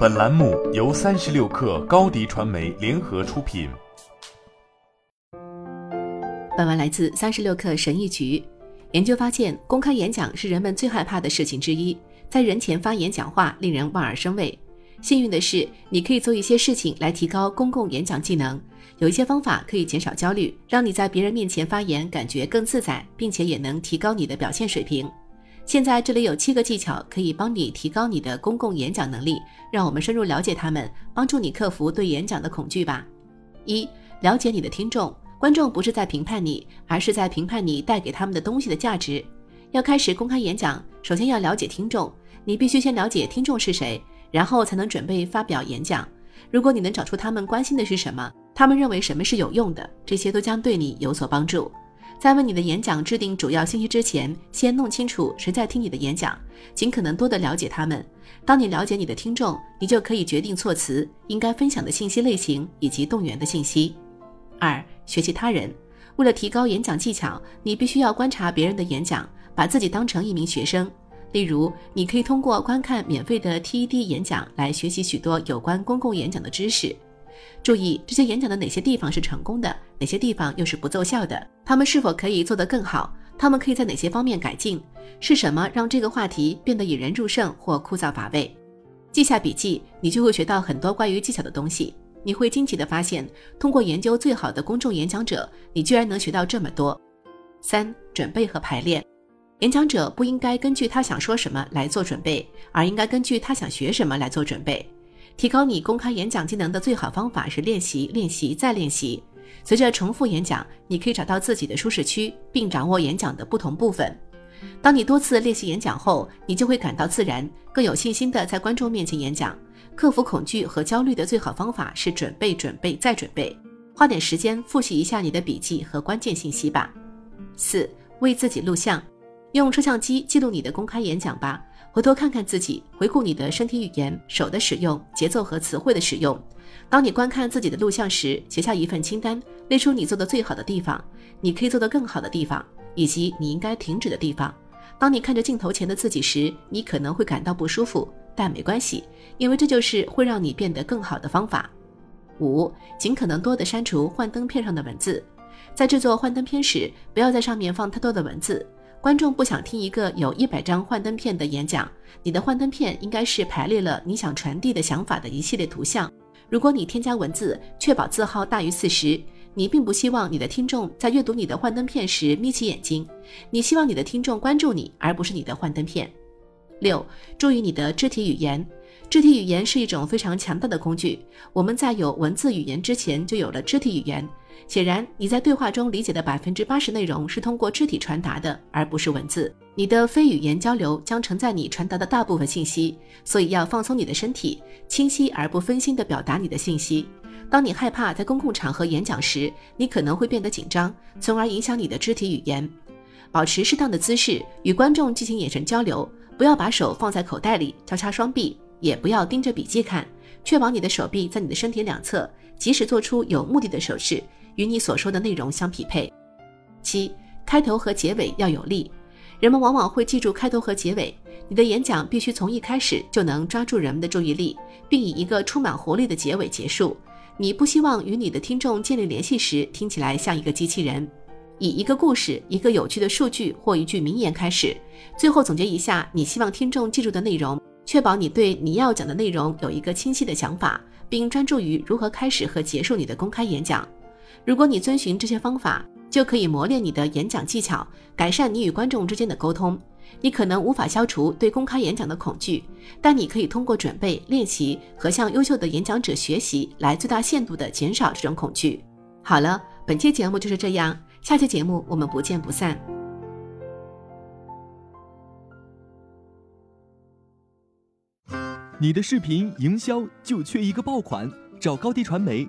本栏目由三十六氪高低传媒联合出品。本文来自三十六氪神译局。研究发现，公开演讲是人们最害怕的事情之一，在人前发言讲话令人望而生畏。幸运的是，你可以做一些事情来提高公共演讲技能。有一些方法可以减少焦虑，让你在别人面前发言感觉更自在，并且也能提高你的表现水平。现在这里有七个技巧可以帮你提高你的公共演讲能力，让我们深入了解他们，帮助你克服对演讲的恐惧吧。一、了解你的听众，观众不是在评判你，而是在评判你带给他们的东西的价值。要开始公开演讲，首先要了解听众，你必须先了解听众是谁，然后才能准备发表演讲。如果你能找出他们关心的是什么，他们认为什么是有用的，这些都将对你有所帮助。在为你的演讲制定主要信息之前，先弄清楚谁在听你的演讲，尽可能多的了解他们。当你了解你的听众，你就可以决定措辞、应该分享的信息类型以及动员的信息。二、学习他人，为了提高演讲技巧，你必须要观察别人的演讲，把自己当成一名学生。例如，你可以通过观看免费的 TED 演讲来学习许多有关公共演讲的知识。注意这些演讲的哪些地方是成功的，哪些地方又是不奏效的？他们是否可以做得更好？他们可以在哪些方面改进？是什么让这个话题变得引人入胜或枯燥乏味？记下笔记，你就会学到很多关于技巧的东西。你会惊奇地发现，通过研究最好的公众演讲者，你居然能学到这么多。三、准备和排练。演讲者不应该根据他想说什么来做准备，而应该根据他想学什么来做准备。提高你公开演讲技能的最好方法是练习、练习再练习。随着重复演讲，你可以找到自己的舒适区，并掌握演讲的不同部分。当你多次练习演讲后，你就会感到自然、更有信心地在观众面前演讲。克服恐惧和焦虑的最好方法是准备、准备再准备。花点时间复习一下你的笔记和关键信息吧。四、为自己录像，用摄像机记录你的公开演讲吧。回头看看自己，回顾你的身体语言、手的使用、节奏和词汇的使用。当你观看自己的录像时，写下一份清单，列出你做的最好的地方，你可以做得更好的地方，以及你应该停止的地方。当你看着镜头前的自己时，你可能会感到不舒服，但没关系，因为这就是会让你变得更好的方法。五，尽可能多的删除幻灯片上的文字。在制作幻灯片时，不要在上面放太多的文字。观众不想听一个有一百张幻灯片的演讲，你的幻灯片应该是排列了你想传递的想法的一系列图像。如果你添加文字，确保字号大于四十，你并不希望你的听众在阅读你的幻灯片时眯起眼睛，你希望你的听众关注你，而不是你的幻灯片。六，注意你的肢体语言。肢体语言是一种非常强大的工具。我们在有文字语言之前就有了肢体语言。显然，你在对话中理解的百分之八十内容是通过肢体传达的，而不是文字。你的非语言交流将承载你传达的大部分信息，所以要放松你的身体，清晰而不分心地表达你的信息。当你害怕在公共场合演讲时，你可能会变得紧张，从而影响你的肢体语言。保持适当的姿势，与观众进行眼神交流，不要把手放在口袋里，交叉双臂。也不要盯着笔记看，确保你的手臂在你的身体两侧，及时做出有目的的手势，与你所说的内容相匹配。七，开头和结尾要有力，人们往往会记住开头和结尾。你的演讲必须从一开始就能抓住人们的注意力，并以一个充满活力的结尾结束。你不希望与你的听众建立联系时听起来像一个机器人。以一个故事、一个有趣的数据或一句名言开始，最后总结一下你希望听众记住的内容。确保你对你要讲的内容有一个清晰的想法，并专注于如何开始和结束你的公开演讲。如果你遵循这些方法，就可以磨练你的演讲技巧，改善你与观众之间的沟通。你可能无法消除对公开演讲的恐惧，但你可以通过准备、练习和向优秀的演讲者学习，来最大限度地减少这种恐惧。好了，本期节目就是这样，下期节目我们不见不散。你的视频营销就缺一个爆款，找高低传媒，